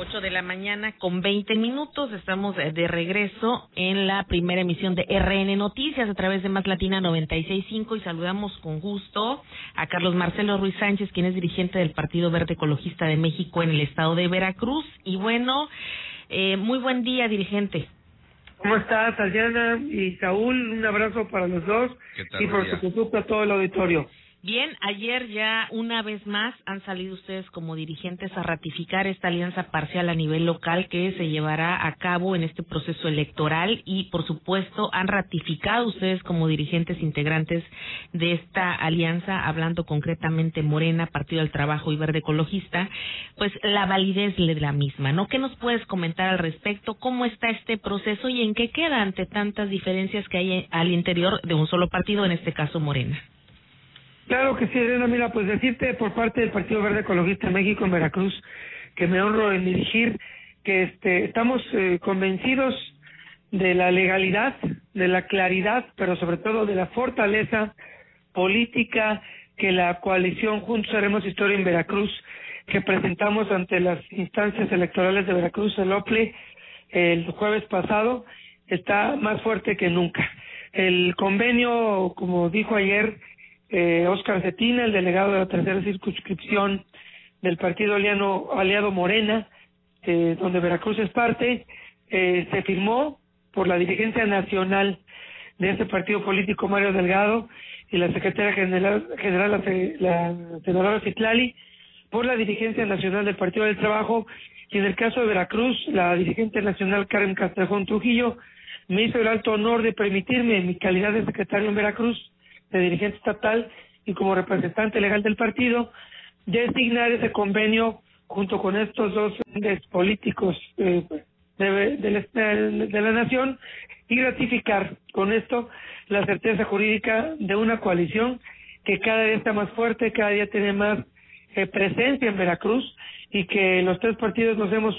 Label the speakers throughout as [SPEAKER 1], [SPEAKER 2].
[SPEAKER 1] 8 de la mañana con 20 minutos. Estamos de regreso en la primera emisión de RN Noticias a través de Más Latina 965 y saludamos con gusto a Carlos Marcelo Ruiz Sánchez, quien es dirigente del Partido Verde Ecologista de México en el estado de Veracruz. Y bueno, eh, muy buen día, dirigente.
[SPEAKER 2] ¿Cómo estás, Tatiana y Saúl? Un abrazo para los dos y por supuesto a todo el auditorio.
[SPEAKER 1] Bien, ayer ya una vez más han salido ustedes como dirigentes a ratificar esta alianza parcial a nivel local que se llevará a cabo en este proceso electoral y por supuesto han ratificado ustedes como dirigentes integrantes de esta alianza, hablando concretamente Morena, Partido del Trabajo y Verde Ecologista, pues la validez de la misma, ¿no? ¿Qué nos puedes comentar al respecto? ¿Cómo está este proceso y en qué queda ante tantas diferencias que hay al interior de un solo partido, en este caso Morena?
[SPEAKER 2] Claro que sí, Elena. Mira, pues decirte por parte del Partido Verde Ecologista México en Veracruz, que me honro en dirigir, que este, estamos eh, convencidos de la legalidad, de la claridad, pero sobre todo de la fortaleza política que la coalición Juntos Haremos Historia en Veracruz, que presentamos ante las instancias electorales de Veracruz, el OPLE, el jueves pasado, está más fuerte que nunca. El convenio, como dijo ayer eh, Oscar Cetina, el delegado de la tercera circunscripción del partido aliado, aliado Morena, eh, donde Veracruz es parte, eh, se firmó por la dirigencia nacional de este partido político Mario Delgado y la secretaria general, general la, la senadora Citlali, por la dirigencia nacional del Partido del Trabajo. Y en el caso de Veracruz, la dirigente nacional Karen Castrejón Trujillo me hizo el alto honor de permitirme, en mi calidad de secretario en Veracruz, de dirigente estatal y como representante legal del partido, designar ese convenio junto con estos dos políticos eh, de, de, la nación y ratificar con esto la certeza jurídica de una coalición que cada día está más fuerte, cada día tiene más eh, presencia en Veracruz y que los tres partidos nos hemos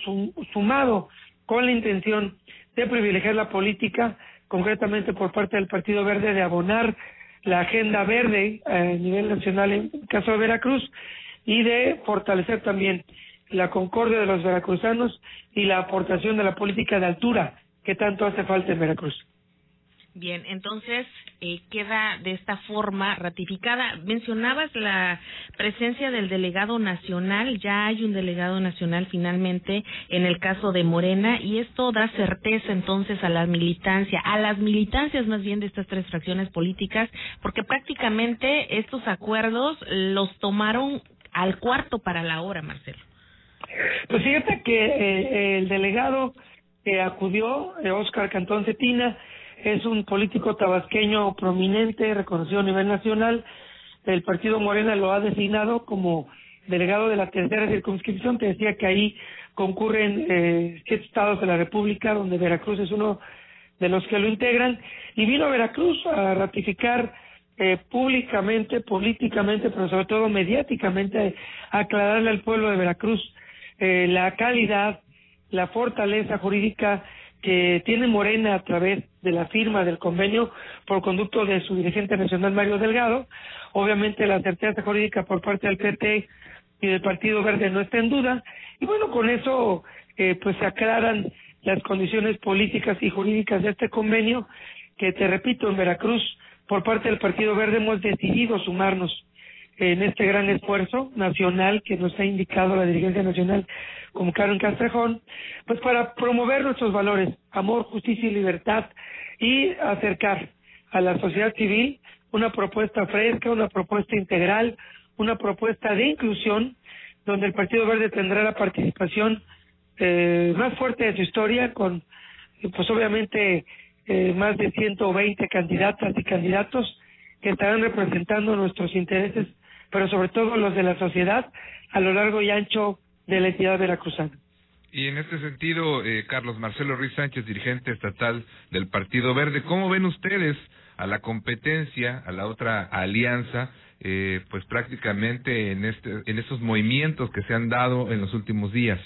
[SPEAKER 2] sumado con la intención de privilegiar la política, concretamente por parte del Partido Verde, de abonar la agenda verde a nivel nacional en el caso de Veracruz y de fortalecer también la concordia de los veracruzanos y la aportación de la política de altura que tanto hace falta en Veracruz.
[SPEAKER 1] Bien, entonces eh, queda de esta forma ratificada. Mencionabas la presencia del delegado nacional, ya hay un delegado nacional finalmente en el caso de Morena y esto da certeza entonces a la militancia, a las militancias más bien de estas tres fracciones políticas, porque prácticamente estos acuerdos los tomaron al cuarto para la hora, Marcelo.
[SPEAKER 2] Pues fíjate que eh, el delegado que acudió, Oscar eh, Cantón Cetina, es un político tabasqueño prominente, reconocido a nivel nacional. El partido Morena lo ha designado como delegado de la tercera circunscripción. Te decía que ahí concurren eh, siete estados de la República, donde Veracruz es uno de los que lo integran. Y vino a Veracruz a ratificar eh, públicamente, políticamente, pero sobre todo mediáticamente, aclararle al pueblo de Veracruz eh, la calidad, la fortaleza jurídica que tiene Morena a través de la firma del convenio por conducto de su dirigente nacional Mario Delgado. Obviamente la certeza jurídica por parte del PT y del Partido Verde no está en duda. Y bueno, con eso eh, pues se aclaran las condiciones políticas y jurídicas de este convenio que, te repito, en Veracruz, por parte del Partido Verde hemos decidido sumarnos en este gran esfuerzo nacional que nos ha indicado la dirigencia nacional como Karen Castrejón, pues para promover nuestros valores, amor, justicia y libertad y acercar a la sociedad civil una propuesta fresca, una propuesta integral, una propuesta de inclusión, donde el Partido Verde tendrá la participación eh, más fuerte de su historia, con pues obviamente eh, más de 120 candidatas y candidatos que estarán representando nuestros intereses pero sobre todo los de la sociedad a lo largo y ancho de la entidad veracruzana.
[SPEAKER 3] Y en este sentido, eh, Carlos Marcelo Ruiz Sánchez, dirigente estatal del Partido Verde, ¿cómo ven ustedes a la competencia, a la otra alianza, eh, pues prácticamente en, este, en estos movimientos que se han dado en los últimos días?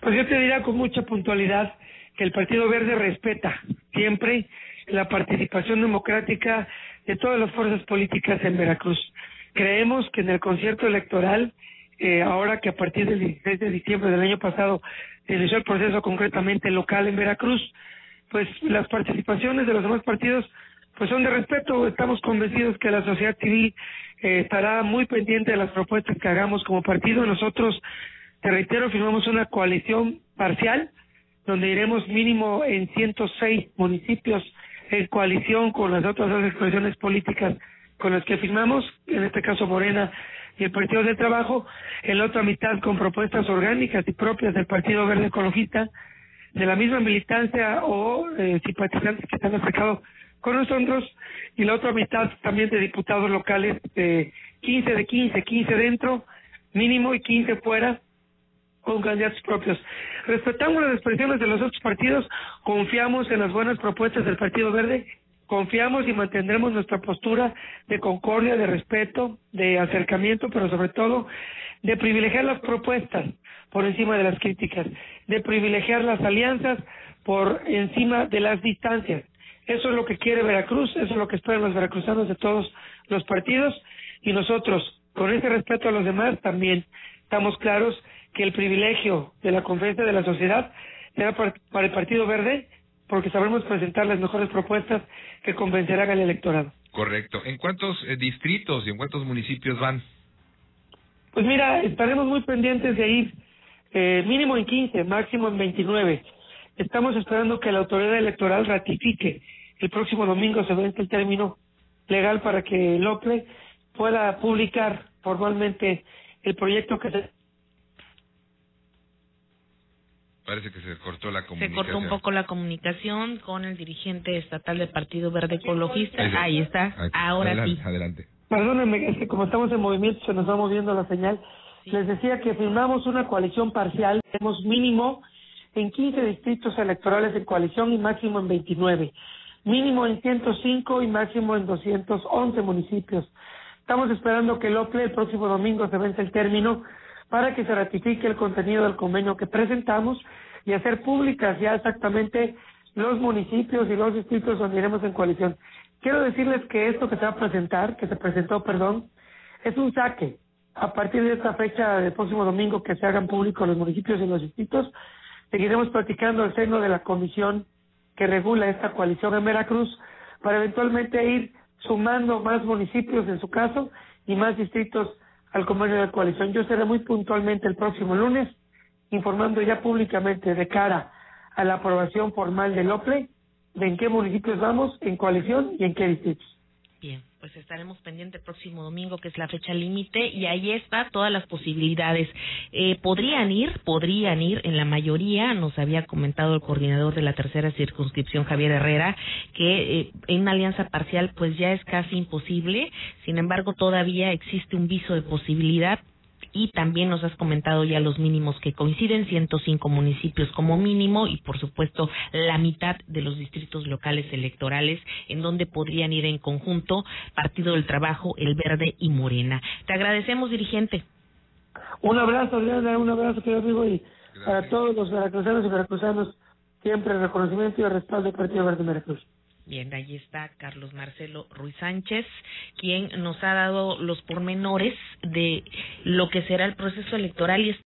[SPEAKER 2] Pues yo te diría con mucha puntualidad que el Partido Verde respeta siempre la participación democrática de todas las fuerzas políticas en Veracruz. Creemos que en el concierto electoral eh, ahora que a partir del 16 de diciembre del año pasado se inició el proceso concretamente local en Veracruz, pues las participaciones de los demás partidos pues son de respeto. Estamos convencidos que la sociedad civil eh, estará muy pendiente de las propuestas que hagamos como partido. Nosotros, te reitero, firmamos una coalición parcial donde iremos mínimo en 106 municipios en coalición con las otras dos expresiones políticas con las que firmamos, en este caso Morena y el Partido del Trabajo, en la otra mitad con propuestas orgánicas y propias del Partido Verde Ecologista, de la misma militancia o eh, simpatizantes que están acercados con nosotros, y la otra mitad también de diputados locales, eh, 15 de 15, 15 dentro, mínimo y 15 fuera, con candidatos propios. Respetamos las expresiones de los otros partidos, confiamos en las buenas propuestas del Partido Verde, confiamos y mantendremos nuestra postura de concordia, de respeto, de acercamiento, pero sobre todo de privilegiar las propuestas por encima de las críticas, de privilegiar las alianzas por encima de las distancias. Eso es lo que quiere Veracruz, eso es lo que esperan los veracruzanos de todos los partidos y nosotros, con ese respeto a los demás, también estamos claros que el privilegio de la conferencia de la sociedad será para el Partido Verde porque sabremos presentar las mejores propuestas que convencerán al electorado.
[SPEAKER 3] Correcto. ¿En cuántos eh, distritos y en cuántos municipios van?
[SPEAKER 2] Pues mira, estaremos muy pendientes de ir eh, mínimo en 15, máximo en 29. Estamos esperando que la autoridad electoral ratifique. El próximo domingo se vence el término legal para que el OPLE pueda publicar formalmente el proyecto que se
[SPEAKER 3] Parece que se cortó la comunicación.
[SPEAKER 1] Se cortó un poco la comunicación con el dirigente estatal del Partido Verde Ecologista. Ahí está. Ahora sí.
[SPEAKER 3] Adelante.
[SPEAKER 2] Perdónenme, es que como estamos en movimiento se nos va moviendo la señal. Les decía que firmamos una coalición parcial, tenemos mínimo en 15 distritos electorales en coalición y máximo en 29. Mínimo en 105 y máximo en 211 municipios. Estamos esperando que el OPLE el próximo domingo se vence el término para que se ratifique el contenido del convenio que presentamos y hacer públicas ya exactamente los municipios y los distritos donde iremos en coalición. Quiero decirles que esto que se va a presentar, que se presentó, perdón, es un saque. A partir de esta fecha del próximo domingo que se hagan públicos los municipios y los distritos, seguiremos platicando el seno de la comisión que regula esta coalición en Veracruz para eventualmente ir sumando más municipios en su caso y más distritos al convenio de coalición. Yo seré muy puntualmente el próximo lunes informando ya públicamente de cara a la aprobación formal del OPLE de en qué municipios vamos en coalición y en qué distritos.
[SPEAKER 1] Pues estaremos pendientes el próximo domingo, que es la fecha límite, y ahí está todas las posibilidades. Eh, podrían ir, podrían ir, en la mayoría, nos había comentado el coordinador de la tercera circunscripción, Javier Herrera, que eh, en una alianza parcial pues ya es casi imposible, sin embargo todavía existe un viso de posibilidad y también nos has comentado ya los mínimos que coinciden, 105 municipios como mínimo y por supuesto la mitad de los distritos locales electorales en donde podrían ir en conjunto Partido del Trabajo, El Verde y Morena. Te agradecemos, dirigente.
[SPEAKER 2] Un abrazo, Leona, un abrazo, querido amigo, y para todos los veracruzanos y veracruzanos, siempre reconocimiento y respaldo del Partido Verde Veracruz.
[SPEAKER 1] Bien, ahí está Carlos Marcelo Ruiz Sánchez, quien nos ha dado los pormenores de lo que será el proceso electoral y